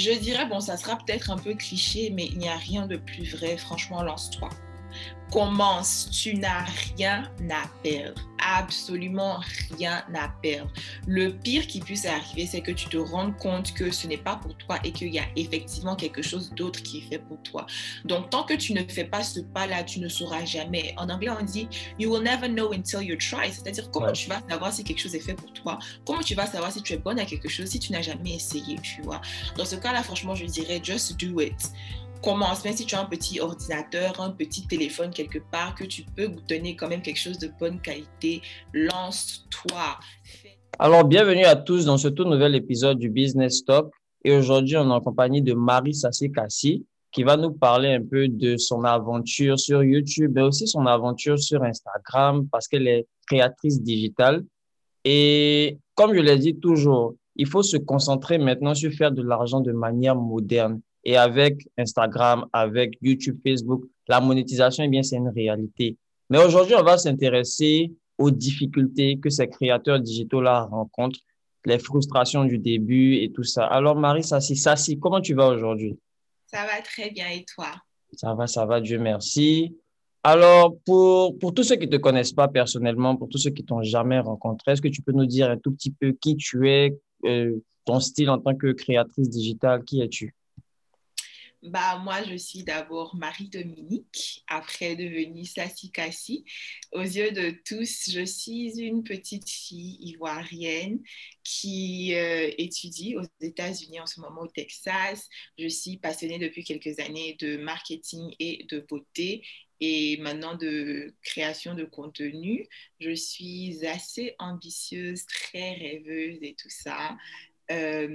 Je dirais, bon, ça sera peut-être un peu cliché, mais il n'y a rien de plus vrai. Franchement, lance-toi commence, tu n'as rien à perdre, absolument rien à perdre. Le pire qui puisse arriver, c'est que tu te rendes compte que ce n'est pas pour toi et qu'il y a effectivement quelque chose d'autre qui est fait pour toi. Donc, tant que tu ne fais pas ce pas-là, tu ne sauras jamais. En anglais, on dit You will never know until you try. C'est-à-dire, comment tu vas savoir si quelque chose est fait pour toi? Comment tu vas savoir si tu es bonne à quelque chose si tu n'as jamais essayé, tu vois? Dans ce cas-là, franchement, je dirais Just do it commence, même si tu as un petit ordinateur, un petit téléphone quelque part, que tu peux donner quand même quelque chose de bonne qualité, lance-toi. Alors, bienvenue à tous dans ce tout nouvel épisode du Business Talk. Et aujourd'hui, on est en compagnie de Marie Sassi-Kassi qui va nous parler un peu de son aventure sur YouTube, mais aussi son aventure sur Instagram parce qu'elle est créatrice digitale. Et comme je l'ai dit toujours, il faut se concentrer maintenant sur faire de l'argent de manière moderne. Et avec Instagram, avec YouTube, Facebook, la monétisation, eh bien, c'est une réalité. Mais aujourd'hui, on va s'intéresser aux difficultés que ces créateurs digitaux-là rencontrent, les frustrations du début et tout ça. Alors, Marie Sassi, Sassi, comment tu vas aujourd'hui? Ça va très bien et toi? Ça va, ça va, Dieu merci. Alors, pour, pour tous ceux qui ne te connaissent pas personnellement, pour tous ceux qui t'ont jamais rencontré, est-ce que tu peux nous dire un tout petit peu qui tu es, euh, ton style en tant que créatrice digitale, qui es-tu? Bah, moi, je suis d'abord Marie-Dominique, après devenue Sassi Kassi. Aux yeux de tous, je suis une petite fille ivoirienne qui euh, étudie aux États-Unis en ce moment au Texas. Je suis passionnée depuis quelques années de marketing et de beauté et maintenant de création de contenu. Je suis assez ambitieuse, très rêveuse et tout ça. Euh,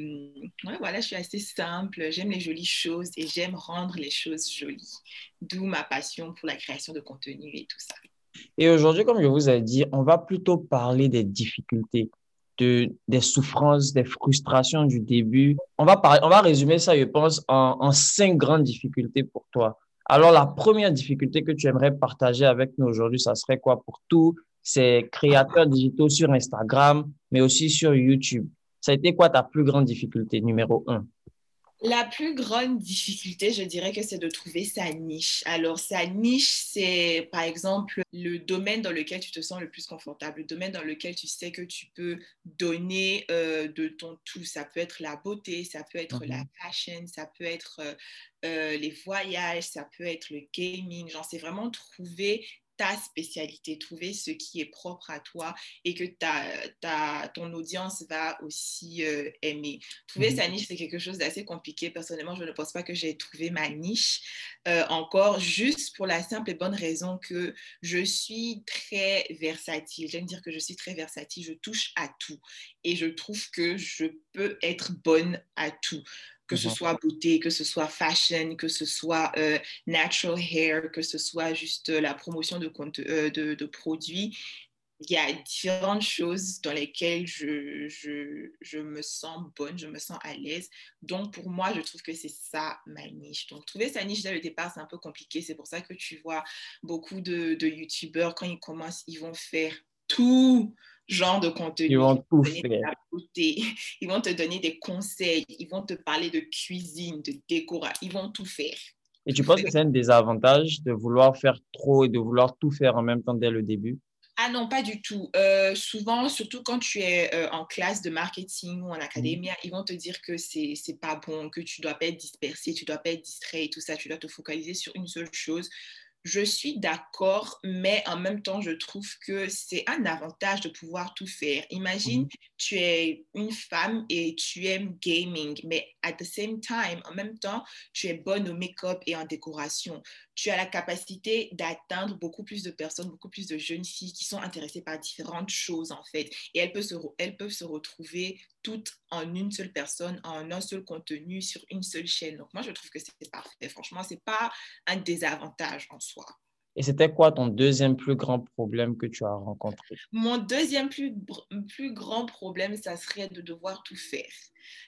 ouais, voilà, je suis assez simple, j'aime les jolies choses et j'aime rendre les choses jolies. D'où ma passion pour la création de contenu et tout ça. Et aujourd'hui, comme je vous ai dit, on va plutôt parler des difficultés, de, des souffrances, des frustrations du début. On va, on va résumer ça, je pense, en, en cinq grandes difficultés pour toi. Alors, la première difficulté que tu aimerais partager avec nous aujourd'hui, ça serait quoi pour tous ces créateurs digitaux sur Instagram, mais aussi sur YouTube? Ça a été quoi ta plus grande difficulté, numéro un? La plus grande difficulté, je dirais que c'est de trouver sa niche. Alors, sa niche, c'est par exemple le domaine dans lequel tu te sens le plus confortable, le domaine dans lequel tu sais que tu peux donner euh, de ton tout. Ça peut être la beauté, ça peut être la mhm. fashion, ça peut être euh, euh, les voyages, ça peut être le gaming. Genre, c'est vraiment trouver ta spécialité, trouver ce qui est propre à toi et que ta, ta ton audience va aussi euh, aimer. Trouver mhm. sa niche, c'est quelque chose d'assez compliqué. Personnellement, je ne pense pas que j'ai trouvé ma niche euh, encore, juste pour la simple et bonne raison que je suis très versatile. J'aime dire que je suis très versatile, je touche à tout et je trouve que je peux être bonne à tout que ce soit beauté, que ce soit fashion, que ce soit euh, natural hair, que ce soit juste la promotion de, euh, de, de, produits. Il y a différentes choses dans lesquelles je, je, je, me sens bonne, je me sens à l'aise. Donc, pour moi, je trouve que c'est ça ma niche. Donc, trouver sa niche dès le départ, c'est un peu compliqué. C'est pour ça que tu vois beaucoup de, de YouTubeurs, quand ils commencent, ils vont faire tout genre de contenu. Ils vont tout faire. Ils vont te donner des conseils, ils vont te parler de cuisine, de décoration, ils vont tout faire. Et tu penses que c'est un désavantage de vouloir faire trop et de vouloir tout faire en même temps dès le début? Ah non, pas du tout. Euh, souvent, surtout quand tu es euh, en classe de marketing ou en académie, ils vont te dire que c'est n'est pas bon, que tu dois pas être dispersé, tu dois pas être distrait et tout ça, tu dois te focaliser sur une seule chose je suis d'accord, mais en même temps, je trouve que c'est un avantage de pouvoir tout faire. Imagine, mhm. Tu es une femme et tu aimes gaming, mais at the same time, en même temps, tu es bonne au make-up et en décoration. Tu as la capacité d'atteindre beaucoup plus de personnes, beaucoup plus de jeunes filles qui sont intéressées par différentes choses, en fait. Et elles peuvent se, elles peuvent se retrouver toutes en une seule personne, en un seul contenu, sur une seule chaîne. Donc, moi, je trouve que c'est parfait. Franchement, ce n'est pas un désavantage en soi. Et c'était quoi ton deuxième plus grand problème que tu as rencontré? Mon deuxième plus, plus grand problème, ça serait de devoir tout faire.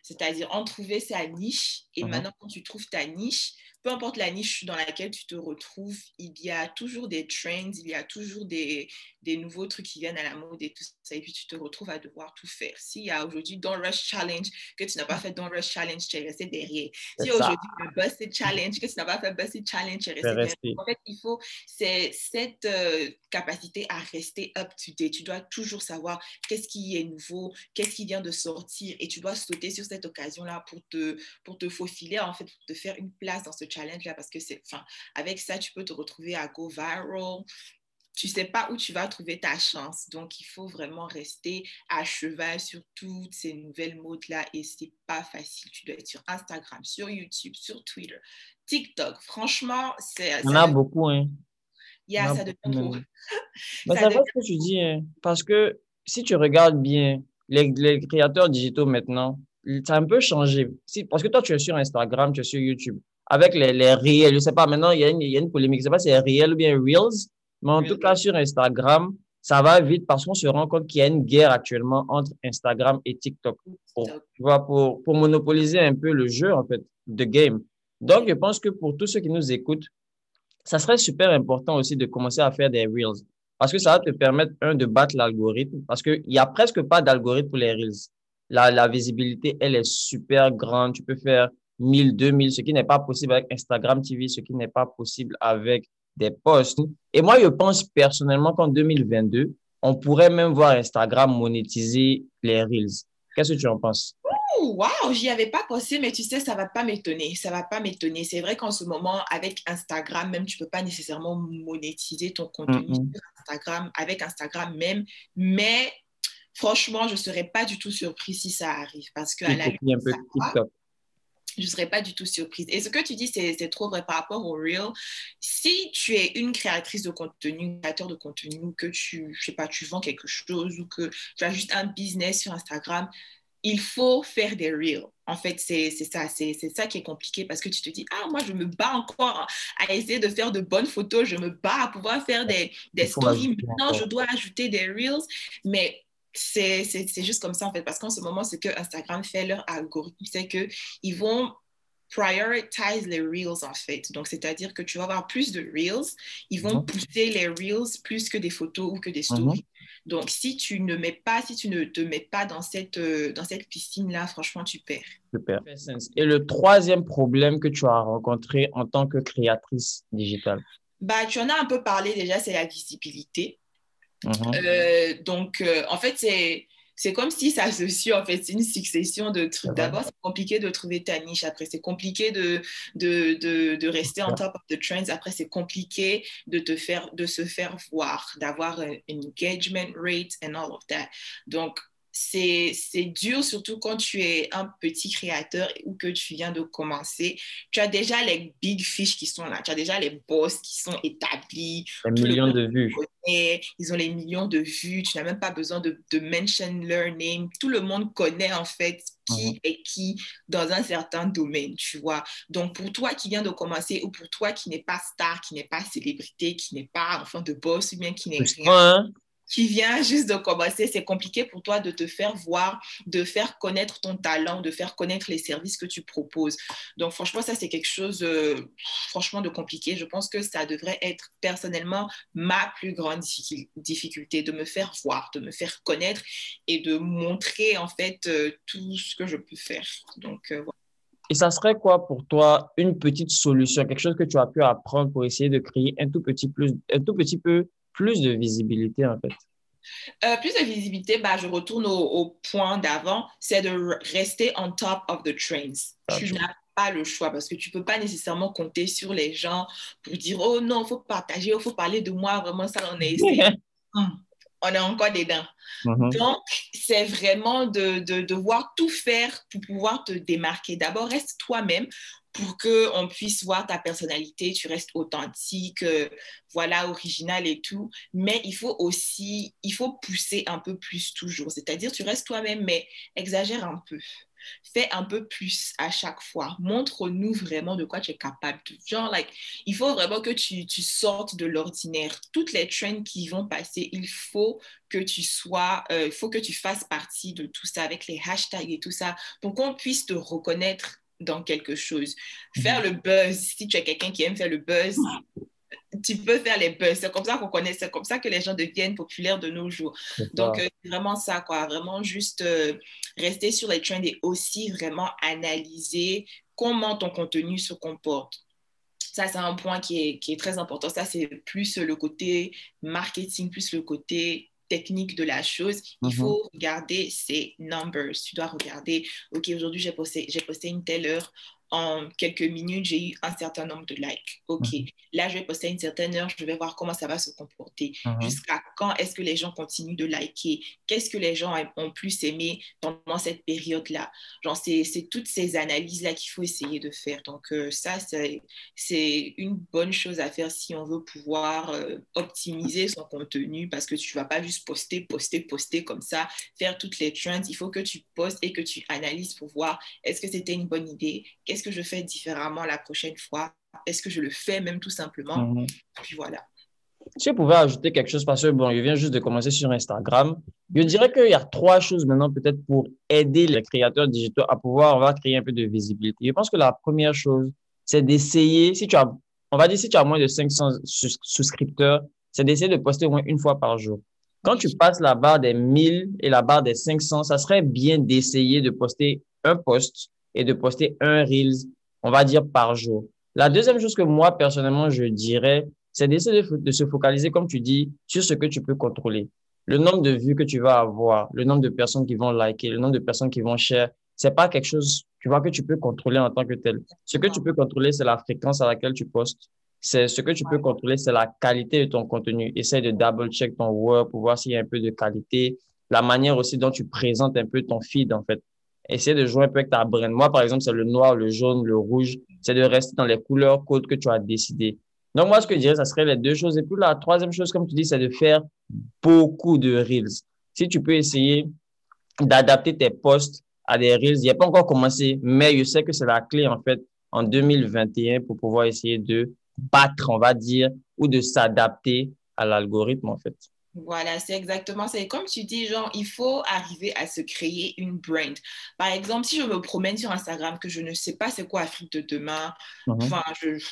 C'est-à-dire en trouver sa niche. Et Mhm. maintenant, quand tu trouves ta niche, peu importe la niche dans laquelle tu te retrouves, il y a toujours des trends, il y a toujours des, des nouveaux trucs qui viennent à la mode et tout ça. Et puis tu te retrouves à devoir tout faire. S'il y a aujourd'hui Don't Rush Challenge, que tu n'as pas fait Don't Rush Challenge, tu es resté derrière. C'est Si ça. aujourd'hui le Busted Challenge, que tu n'as pas fait Busted Challenge, tu es resté derrière. En fait, il faut c'est cette euh, capacité à rester up to date. Tu dois toujours savoir qu'est-ce qui est nouveau, qu'est-ce qui vient de sortir et tu dois sauter sur cette occasion-là pour te, pour te faufiler, en fait, pour te faire une place dans ce challenge-là parce que c'est, enfin, avec ça, tu peux te retrouver à go viral. Tu sais pas où tu vas trouver ta chance. Donc, il faut vraiment rester à cheval sur toutes ces nouvelles modes-là et c'est pas facile. Tu dois être sur Instagram, sur YouTube, sur Twitter, TikTok. Franchement, c'est. Il y en ça a beaucoup, hein. Yeah, Il y en a ça devient trop. Mais c'est vrai ce que tu dis, hein, parce que si tu regardes bien, les, les créateurs digitaux maintenant, ça a un peu changé. Si, parce que toi, tu es sur Instagram, tu es sur YouTube. Avec les, les réels, je sais pas, maintenant, il y a une, il y a une polémique. Je sais pas si c'est réel ou bien Reels, mais en tout cas, sur Instagram, ça va vite parce qu'on se rend compte qu'il y a une guerre actuellement entre Instagram et TikTok. Pour, tu vois, pour, pour monopoliser un peu le jeu, en fait, de game. Donc, je pense que pour tous ceux qui nous écoutent, ça serait super important aussi de commencer à faire des Reels. Parce que ça va te permettre, un, de battre l'algorithme. Parce qu'il n'y a presque pas d'algorithme pour les Reels. La, la visibilité, elle est super grande. Tu peux faire 1000, 2000, ce qui n'est pas possible avec Instagram TV, ce qui n'est pas possible avec des posts. Et moi, je pense personnellement qu'en 2022, on pourrait même voir Instagram monétiser les Reels. Qu'est-ce que tu en penses? Ouh, Wow, j'y avais pas pensé, mais tu sais, ça va pas m'étonner. Ça va pas m'étonner. C'est vrai qu'en ce moment, avec Instagram, même, tu peux pas nécessairement monétiser ton contenu sur Instagram, avec Instagram même. Mais franchement, je serais pas du tout surprise si ça arrive parce que à la copie un peu ça va. TikTok. je ne serais pas du tout surprise. Et ce que tu dis, c'est trop vrai par rapport au Reel. Si tu es une créatrice de contenu, créateur de contenu, que tu, je sais pas, tu vends quelque chose ou que tu as juste un business sur Instagram, il faut faire des Reels. En fait, c'est c'est ça, c'est ça qui est compliqué parce que tu te dis, ah, moi, je me bats encore à essayer de faire de bonnes photos, je me bats à pouvoir faire des, des stories. Maintenant, je dois ajouter des Reels, mais c'est juste comme ça, en fait, parce qu'en ce moment, ce que Instagram fait, leur algorithme, c'est qu'ils vont prioritize les reels en fait. Donc, c'est-à-dire que tu vas avoir plus de reels, ils vont Mhm. pousser les reels plus que des photos ou que des stories. Donc, si tu ne mets pas, si tu ne te mets pas dans cette, euh, dans cette piscine-là, franchement, tu perds. Super. Et le troisième problème que tu as rencontré en tant que créatrice digitale? Bah, tu en as un peu parlé déjà, c'est la visibilité. Mhm. Euh, donc, euh, en fait, c'est c'est comme si ça se suit, en fait, c'est une succession de trucs. D'abord, c'est compliqué de trouver ta niche. Après, c'est compliqué de, de, de, de rester on top of the trends. Après, c'est compliqué de, te faire, de se faire voir, d'avoir un engagement rate and all of that. Donc, c'est dur, surtout quand tu es un petit créateur ou que tu viens de commencer. Tu as déjà les big fish qui sont là. Tu as déjà les boss qui sont établis. Des Tout le millions de vues. connaît, ils ont les millions de vues, tu n'as même pas besoin de, de mention leur name. Tout le monde connaît en fait qui Mhm. est qui dans un certain domaine, tu vois. Donc pour toi qui viens de commencer ou pour toi qui n'est pas star, qui n'est pas célébrité, qui n'est pas enfant de boss ou bien qui n'est rien, hein? Qui vient juste de commencer, c'est compliqué pour toi de te faire voir, de faire connaître ton talent, de faire connaître les services que tu proposes. Donc, franchement, ça, c'est quelque chose, euh, franchement, de compliqué. Je pense que ça devrait être personnellement ma plus grande difficul- difficulté, de me faire voir, de me faire connaître et de montrer, en fait, euh, tout ce que je peux faire. Donc, euh, voilà. Et ça serait quoi pour toi une petite solution, quelque chose que tu as pu apprendre pour essayer de créer un tout petit plus, un tout petit peu plus de visibilité en fait? Euh, plus de visibilité, bah, je retourne au, au point d'avant, c'est de rester on top of the trends. Tu Gotcha. n'as pas le choix parce que tu peux pas nécessairement compter sur les gens pour dire oh non, il faut partager, il faut parler de moi, vraiment ça, on est ici. Hum, on est encore dedans. Mhm. Donc, c'est vraiment de, de devoir tout faire pour pouvoir te démarquer. D'abord, reste toi-même pour qu'on puisse voir ta personnalité, tu restes authentique, euh, voilà, original et tout. Mais il faut aussi, il faut pousser un peu plus toujours. C'est-à-dire, tu restes toi-même, mais exagère un peu. Fais un peu plus à chaque fois. Montre-nous vraiment de quoi tu es capable. Genre, like, il faut vraiment que tu, tu sortes de l'ordinaire. Toutes les trends qui vont passer, il faut que tu sois, euh, il faut que tu fasses partie de tout ça avec les hashtags et tout ça pour qu'on puisse te reconnaître dans quelque chose. Faire mhm. le buzz, si tu es quelqu'un qui aime faire le buzz, tu peux faire les buzz. C'est comme ça qu'on connaît, c'est comme ça que les gens deviennent populaires de nos jours. Donc, euh, vraiment ça, quoi. Vraiment juste euh, rester sur les trends et aussi vraiment analyser comment ton contenu se comporte. Ça, c'est un point qui est, qui est très important. Ça, c'est plus le côté marketing, plus le côté technique de la chose, il mhm. faut regarder ces numbers. Tu dois regarder, OK, aujourd'hui, j'ai posté, posté une telle heure en quelques minutes, j'ai eu un certain nombre de likes. OK, mhm. là, je vais poster une certaine heure, je vais voir comment ça va se comporter. Mhm. Jusqu'à quand est-ce que les gens continuent de liker? Qu'est-ce que les gens ont plus aimé pendant cette période-là? Genre, c'est toutes ces analyses-là qu'il faut essayer de faire. Donc, euh, ça, c'est une bonne chose à faire si on veut pouvoir euh, optimiser son contenu parce que tu ne vas pas juste poster, poster, poster comme ça, faire toutes les trends. Il faut que tu postes et que tu analyses pour voir est-ce que c'était une bonne idée? Est-ce que je fais différemment la prochaine fois? Est-ce que je le fais même tout simplement? Mhm. Puis voilà. Si je pouvais ajouter quelque chose, parce que bon, je viens juste de commencer sur Instagram, je dirais qu'il y a trois choses maintenant peut-être pour aider les créateurs digitaux à pouvoir, on va créer un peu de visibilité. Je pense que la première chose, c'est d'essayer, si tu as, on va dire si tu as moins de 500 souscripteurs, c'est d'essayer de poster au moins une fois par jour. Quand tu passes la barre des 1000 et la barre des 500, ça serait bien d'essayer de poster un post et de poster un Reels, on va dire, par jour. La deuxième chose que moi, personnellement, je dirais, c'est d'essayer de, se focaliser, comme tu dis, sur ce que tu peux contrôler. Le nombre de vues que tu vas avoir, le nombre de personnes qui vont liker, le nombre de personnes qui vont share, c'est pas quelque chose, tu vois, que tu peux contrôler en tant que tel. Ce que tu peux contrôler, c'est la fréquence à laquelle tu postes. C'est ce que tu peux contrôler, c'est la qualité de ton contenu. Essaye de double check ton work pour voir s'il y a un peu de qualité. La manière aussi dont tu présentes un peu ton feed, en fait essayer de jouer un peu avec ta brand. Moi, par exemple, c'est le noir, le jaune, le rouge. C'est de rester dans les couleurs codes que tu as décidé. Donc, moi, ce que je dirais, ça serait les deux choses. Et puis, la troisième chose, comme tu dis, c'est de faire beaucoup de Reels. Si tu peux essayer d'adapter tes posts à des Reels, il n'y a pas encore commencé, mais je sais que c'est la clé, en fait, en 2021 pour pouvoir essayer de battre, on va dire, ou de s'adapter à l'algorithme, en fait. Voilà, c'est exactement ça. Et comme tu dis, genre, il faut arriver à se créer une brand. Par exemple, si je me promène sur Instagram, que je ne sais pas c'est quoi Afrique de demain, mhm. enfin, je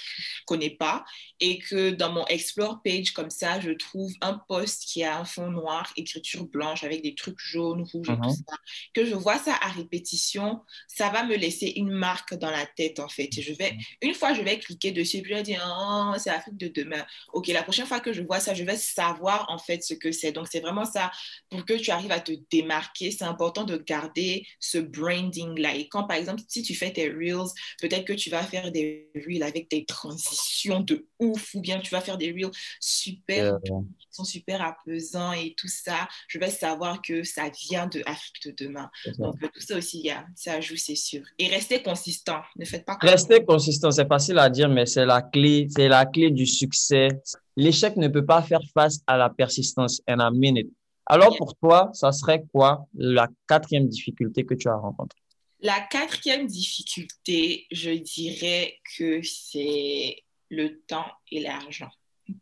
connais pas, et que dans mon Explore page, comme ça, je trouve un post qui a un fond noir, écriture blanche avec des trucs jaunes, rouges et tout mhm. ça, que je vois ça à répétition, ça va me laisser une marque dans la tête, en fait. Et je vais, mhm. une fois, je vais cliquer dessus, puis je vais dire, oh, c'est Afrique de demain. OK, la prochaine fois que je vois ça, je vais savoir, en fait, ce que c'est. Donc, c'est vraiment ça. Pour que tu arrives à te démarquer, c'est important de garder ce branding-là. Et quand, par exemple, si tu fais tes Reels, peut-être que tu vas faire des Reels avec des transitions de ouf, ou bien tu vas faire des Reels super, qui sont super apaisants et tout ça. Je vais savoir que ça vient de Afrique de demain. Donc, tout ça aussi, ça joue, c'est sûr. Et restez consistant. Ne faites pas. Restez consistant, c'est facile à dire, mais c'est la clé, c'est la clé du succès l'échec ne peut pas faire face à la persistance in a minute. Alors pour toi, ça serait quoi la quatrième difficulté que tu as rencontrée? La quatrième difficulté, je dirais que c'est le temps et l'argent.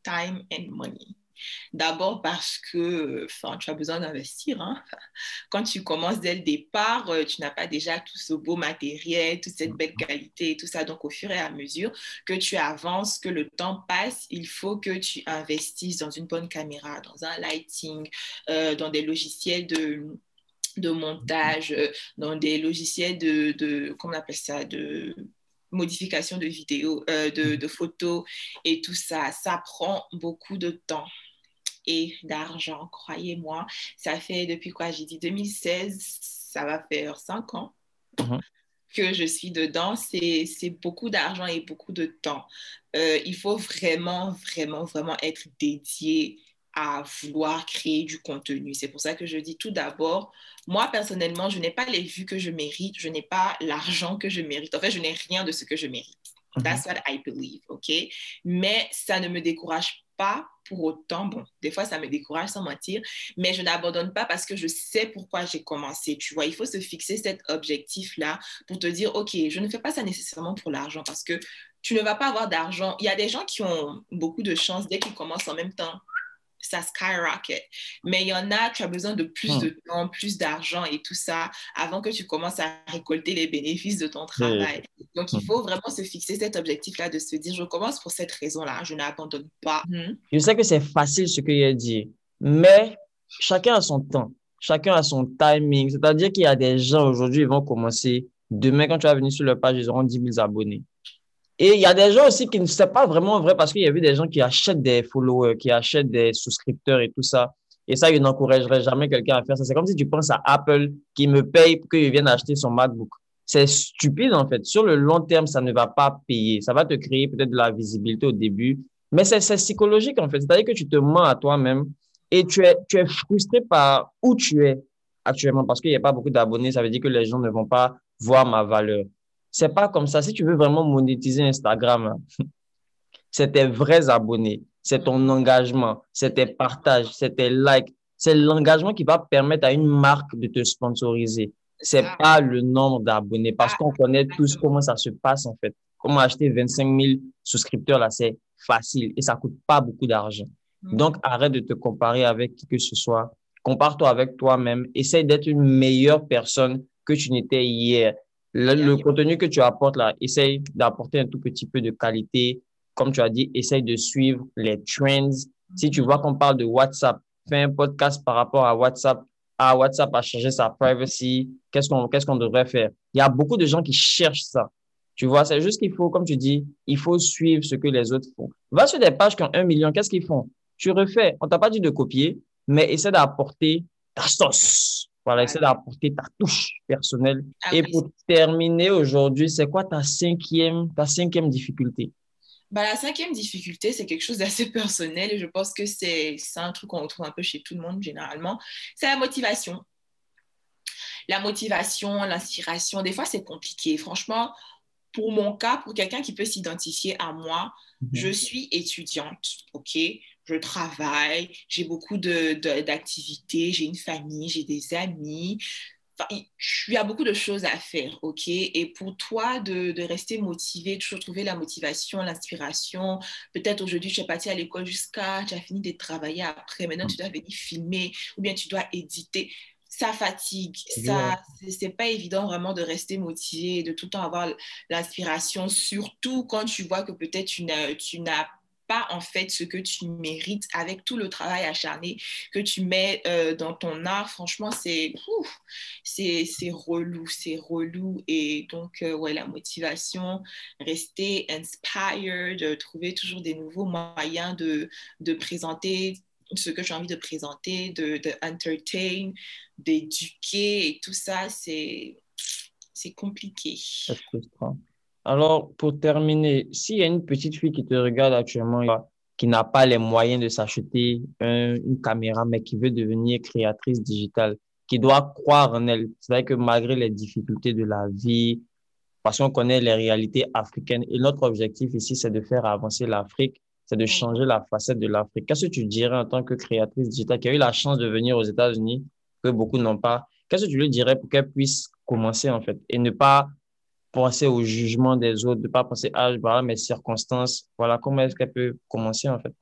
Time and money. D'abord parce que tu as besoin d'investir. Hein. Quand tu commences dès le départ, euh, tu n'as pas déjà tout ce beau matériel, toute cette belle qualité et tout ça. Donc, au fur et à mesure que tu avances, que le temps passe, il faut que tu investisses dans une bonne caméra, dans un lighting, euh, dans des logiciels de de montage, euh, dans des logiciels de, de comment on appelle ça, de modification de vidéos, de, de, photos et tout ça. Ça prend beaucoup de temps et d'argent, croyez-moi. Ça fait depuis quoi J'ai dit 2016, ça va faire cinq ans. Mhm. que je suis dedans, c'est beaucoup d'argent et beaucoup de temps. Euh, il faut vraiment, vraiment, vraiment être dédié à vouloir créer du contenu. C'est pour ça que je dis tout d'abord, moi personnellement, je n'ai pas les vues que je mérite, je n'ai pas l'argent que je mérite. En fait, je n'ai rien de ce que je mérite. Mhm. That's what I believe, OK? Mais ça ne me décourage pas pour autant, bon, des fois ça me décourage sans mentir, mais je n'abandonne pas parce que je sais pourquoi j'ai commencé. Tu vois, il faut se fixer cet objectif-là pour te dire, OK, je ne fais pas ça nécessairement pour l'argent parce que tu ne vas pas avoir d'argent. Il y a des gens qui ont beaucoup de chance dès qu'ils commencent en même temps ça skyrocket. Mais il y en a, tu as besoin de plus hmm. de temps, plus d'argent et tout ça avant que tu commences à récolter les bénéfices de ton travail. Donc, il hmm. faut vraiment se fixer cet objectif-là de se dire, je commence pour cette raison-là, je n'abandonne pas. Hmm. Je sais que c'est facile ce qu'il a dit, mais chacun a son temps, chacun a son timing. C'est-à-dire qu'il y a des gens aujourd'hui, ils vont commencer. Demain, quand tu vas venir sur leur page, ils auront 10 000 abonnés. Et il y a des gens aussi qui ne savent pas vraiment vrai parce qu'il y a eu des gens qui achètent des followers, qui achètent des souscripteurs et tout ça. Et ça, je n'encouragerais jamais quelqu'un à faire ça. C'est comme si tu penses à Apple qui me paye pour qu'il vienne acheter son MacBook. C'est stupide, en fait. Sur le long terme, ça ne va pas payer. Ça va te créer peut-être de la visibilité au début, mais c'est psychologique, en fait. C'est-à-dire que tu te mens à toi-même et tu es frustré par où tu es actuellement parce qu'il n'y a pas beaucoup d'abonnés. Ça veut dire que les gens ne vont pas voir ma valeur. C'est pas comme ça. Si tu veux vraiment monétiser Instagram, hein, c'est tes vrais abonnés, c'est ton engagement, c'est tes partages, c'est tes likes. C'est l'engagement qui va permettre à une marque de te sponsoriser. C'est pas le nombre d'abonnés parce qu'on connaît tous comment ça se passe en fait. Comment acheter 25 000 souscripteurs là, c'est facile et ça coûte pas beaucoup d'argent. Mm. Donc, arrête de te comparer avec qui que ce soit. Compare-toi avec toi-même. Essaye d'être une meilleure personne que tu n'étais hier. Le, contenu que tu apportes là, essaye d'apporter un tout petit peu de qualité. Comme tu as dit, essaye de suivre les trends. Si tu vois qu'on parle de WhatsApp, fais un podcast par rapport à WhatsApp. Ah, WhatsApp a changé sa privacy. Qu'est-ce qu'on qu'est-ce qu'on devrait faire? Il y a beaucoup de gens qui cherchent ça. Tu vois, c'est juste qu'il faut, comme tu dis, il faut suivre ce que les autres font. Va sur des pages qui ont un million, qu'est-ce qu'ils font? Tu refais. On t'a pas dit de copier, mais essaie d'apporter ta sauce. Voilà, essaie d'apporter ta touche personnelle. Ah et pour terminer aujourd'hui, c'est quoi ta cinquième, ta cinquième difficulté? Bah, la cinquième difficulté, c'est quelque chose d'assez personnel et je pense que c'est un truc qu'on retrouve un peu chez tout le monde généralement. C'est la motivation. La motivation, l'inspiration, des fois c'est compliqué. Franchement, pour mon cas, pour quelqu'un qui peut s'identifier à moi, mhm. je suis étudiante, ok? Je travaille, j'ai beaucoup d'activités, de, j'ai une famille, j'ai des amis. Enfin, il y a beaucoup de choses à faire, ok? Et pour toi, de, de, rester motivé, toujours trouver la motivation, l'inspiration. Peut-être aujourd'hui, tu es parti à l'école jusqu'à, tu as fini de travailler après, maintenant tu dois venir filmer ou bien tu dois éditer. Ça fatigue, ça, c'est pas évident vraiment de rester motivé, de tout le temps avoir l'inspiration, surtout quand tu vois que peut-être tu n'as pas en fait ce que tu mérites avec tout le travail acharné que tu mets euh, dans ton art. Franchement, c'est c'est relou, c'est relou. Et donc, euh, ouais, la motivation, rester inspired, trouver toujours des nouveaux moyens de, de présenter ce que j'ai envie de présenter, de, de entertain, d'éduquer et tout ça, c'est compliqué. C'est frustrant. Alors, pour terminer, s'il y a une petite fille qui te regarde actuellement, qui n'a pas les moyens de s'acheter une caméra, mais qui veut devenir créatrice digitale, qui doit croire en elle, c'est vrai que malgré les difficultés de la vie, parce qu'on connaît les réalités africaines, et notre objectif ici, c'est de faire avancer l'Afrique, c'est de changer la facette de l'Afrique. Qu'est-ce que tu dirais en tant que créatrice digitale qui a eu la chance de venir aux États-Unis, que beaucoup n'ont pas? Qu'est-ce que tu lui dirais pour qu'elle puisse commencer, en fait, et ne pas penser au jugement des autres, de ne pas penser, ah, voilà mes circonstances, voilà, comment est-ce qu'elle peut commencer en fait?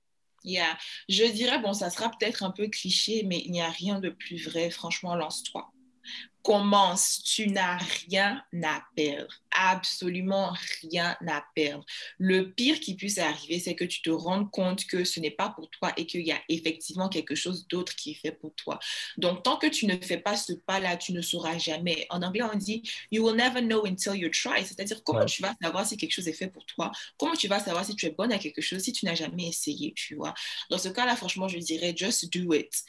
Yeah. Je dirais, bon, ça sera peut-être un peu cliché, mais il n'y a rien de plus vrai. Franchement, lance-toi commence, tu n'as rien à perdre, absolument rien à perdre. Le pire qui puisse arriver, c'est que tu te rendes compte que ce n'est pas pour toi et qu'il y a effectivement quelque chose d'autre qui est fait pour toi. Donc, tant que tu ne fais pas ce pas-là, tu ne sauras jamais. En anglais, on dit You will never know until you try. C'est-à-dire, comment tu vas savoir si quelque chose est fait pour toi? Comment tu vas savoir si tu es bonne à quelque chose si tu n'as jamais essayé, tu vois? Dans ce cas-là, franchement, je dirais Just do it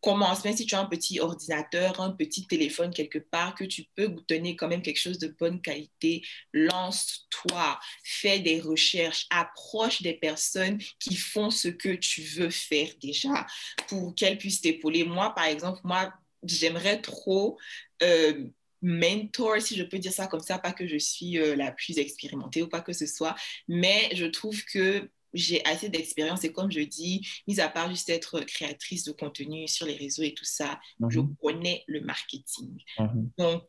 commence, même si tu as un petit ordinateur, un petit téléphone quelque part, que tu peux donner quand même quelque chose de bonne qualité, lance-toi, fais des recherches, approche des personnes qui font ce que tu veux faire déjà pour qu'elles puissent t'épauler. Moi, par exemple, moi, j'aimerais trop... Euh, mentor, si je peux dire ça comme ça, pas que je suis euh, la plus expérimentée ou pas que ce soit, mais je trouve que j'ai assez d'expérience et comme je dis, mis à part juste être créatrice de contenu sur les réseaux et tout ça, je Mhm. connais le marketing. Mhm. Donc,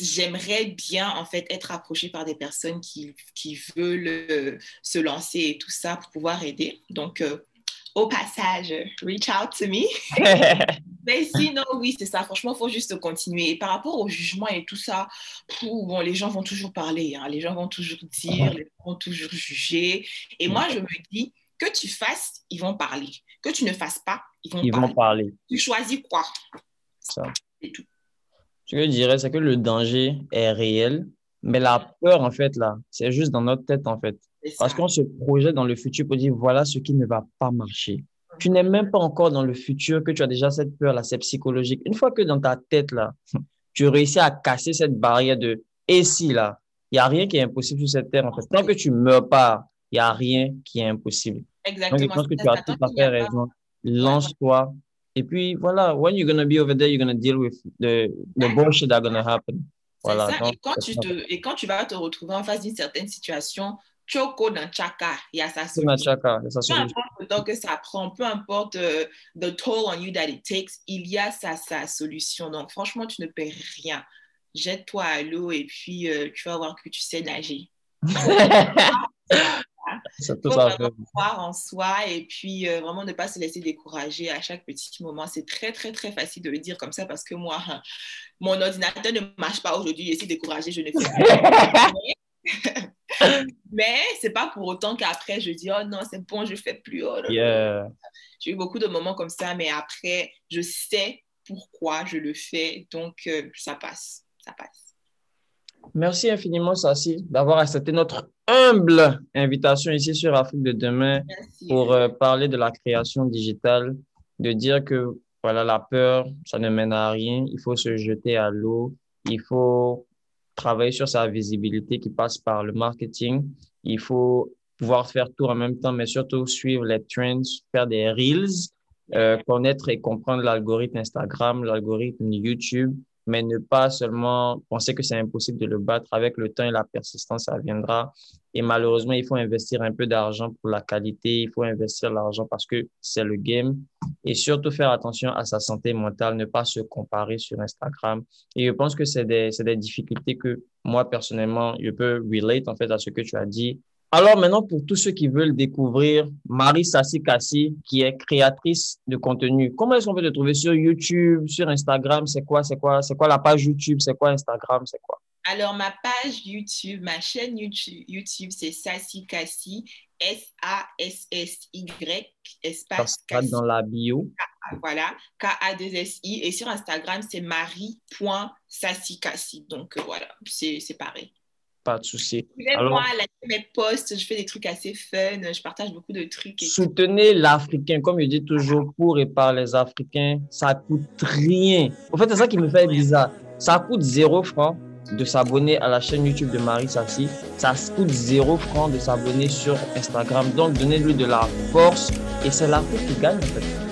j'aimerais bien en fait être approchée par des personnes qui, qui veulent euh, se lancer et tout ça pour pouvoir aider. Donc, euh, au passage, reach out to me. Mais sinon, oui, c'est ça. Franchement, il faut juste continuer. Et par rapport au jugement et tout ça, bon, les gens vont toujours parler. hein. Les gens vont toujours dire, les gens vont toujours juger. Et moi, je me dis, que tu fasses, ils vont parler. Que tu ne fasses pas, ils vont Ils parler. vont parler. Tu choisis quoi? Ça. C'est tout. Ce que je dirais, c'est que le danger est réel, mais la peur, en fait, là, c'est juste dans notre tête, en fait. Parce qu'on se projette dans le futur pour dire, voilà ce qui ne va pas marcher. Tu n'es même pas encore dans le futur que tu as déjà cette peur-là, c'est psychologique. Une fois que dans ta tête, là, tu réussis à casser cette barrière de et si, là, il n'y a rien qui est impossible sur cette terre, en fait. Tant que tu ne meurs pas, il n'y a rien qui est impossible. Donc, je Exactement. pense que tu as tout à fait raison. Lance-toi. Et puis, voilà, when you're going to be over there, you're going to deal with the, the Ouais. bullshit that's going to happen. Voilà. ça. Donc, et, quand tu te, et quand tu vas te retrouver en face d'une certaine situation, Choco dans Chaka, il y a sa solution. chaka, Peu importe le temps que ça prend, peu importe euh, the toll on you that it takes, il y a sa, sa solution. Donc, franchement, tu ne perds rien. Jette-toi à l'eau et puis euh, tu vas voir que tu sais nager. Tout faut vraiment croire en soi et puis euh, vraiment ne pas se laisser décourager à chaque petit moment. C'est très, très, très facile de le dire comme ça parce que moi, hein, mon ordinateur ne marche pas aujourd'hui. Je suis découragée, je ne fais plus. Mais c'est pas pour autant qu'après je dis oh non, c'est bon, je fais plus. Oh. Yeah. J'ai eu beaucoup de moments comme ça, mais après, je sais pourquoi je le fais, donc euh, ça passe, ça passe. Merci infiniment, Sassi, d'avoir accepté notre humble invitation ici sur Afrique de demain Merci. pour euh, parler de la création digitale, de dire que voilà, la peur, ça ne mène à rien. Il faut se jeter à l'eau. Il faut travailler sur sa visibilité qui passe par le marketing. Il faut pouvoir faire tout en même temps, mais surtout suivre les trends, faire des reels, euh, connaître et comprendre l'algorithme Instagram, l'algorithme YouTube, mais ne pas seulement penser que c'est impossible de le battre. Avec le temps et la persistance, ça viendra. Et malheureusement, il faut investir un peu d'argent pour la qualité. Il faut investir l'argent parce que c'est le game. Et surtout faire attention à sa santé mentale, ne pas se comparer sur Instagram. Et je pense que c'est des, des difficultés que moi, personnellement, je peux relate en fait à ce que tu as dit. Alors maintenant, pour tous ceux qui veulent découvrir Marie Sassi Kassi, qui est créatrice de contenu, comment est-ce qu'on peut te trouver sur YouTube, sur Instagram? C'est quoi, c'est quoi, c'est quoi la page YouTube? C'est quoi Instagram? C'est quoi? Alors, ma page YouTube, ma chaîne YouTube, YouTube c'est Sassy Cassie, S-A-S-S-Y, espace Cassie, dans la bio. voilà, K-A-2-S-I. Et sur Instagram, c'est marie.sassicassi. Donc, euh, voilà, c'est c'est pareil. Pas de souci. Mes posts, je fais des trucs assez fun, je partage beaucoup de trucs. Et. Soutenez l'Africain, comme je dis toujours, pour et par les Africains, ça coûte rien. En fait, c'est ça qui me fait bizarre. Ça coûte zéro franc de s'abonner à la chaîne YouTube de Marie Sassi. Ça coûte zéro franc de s'abonner sur Instagram. Donc, donnez-lui de la force et c'est l'Afrique qui gagne, en fait.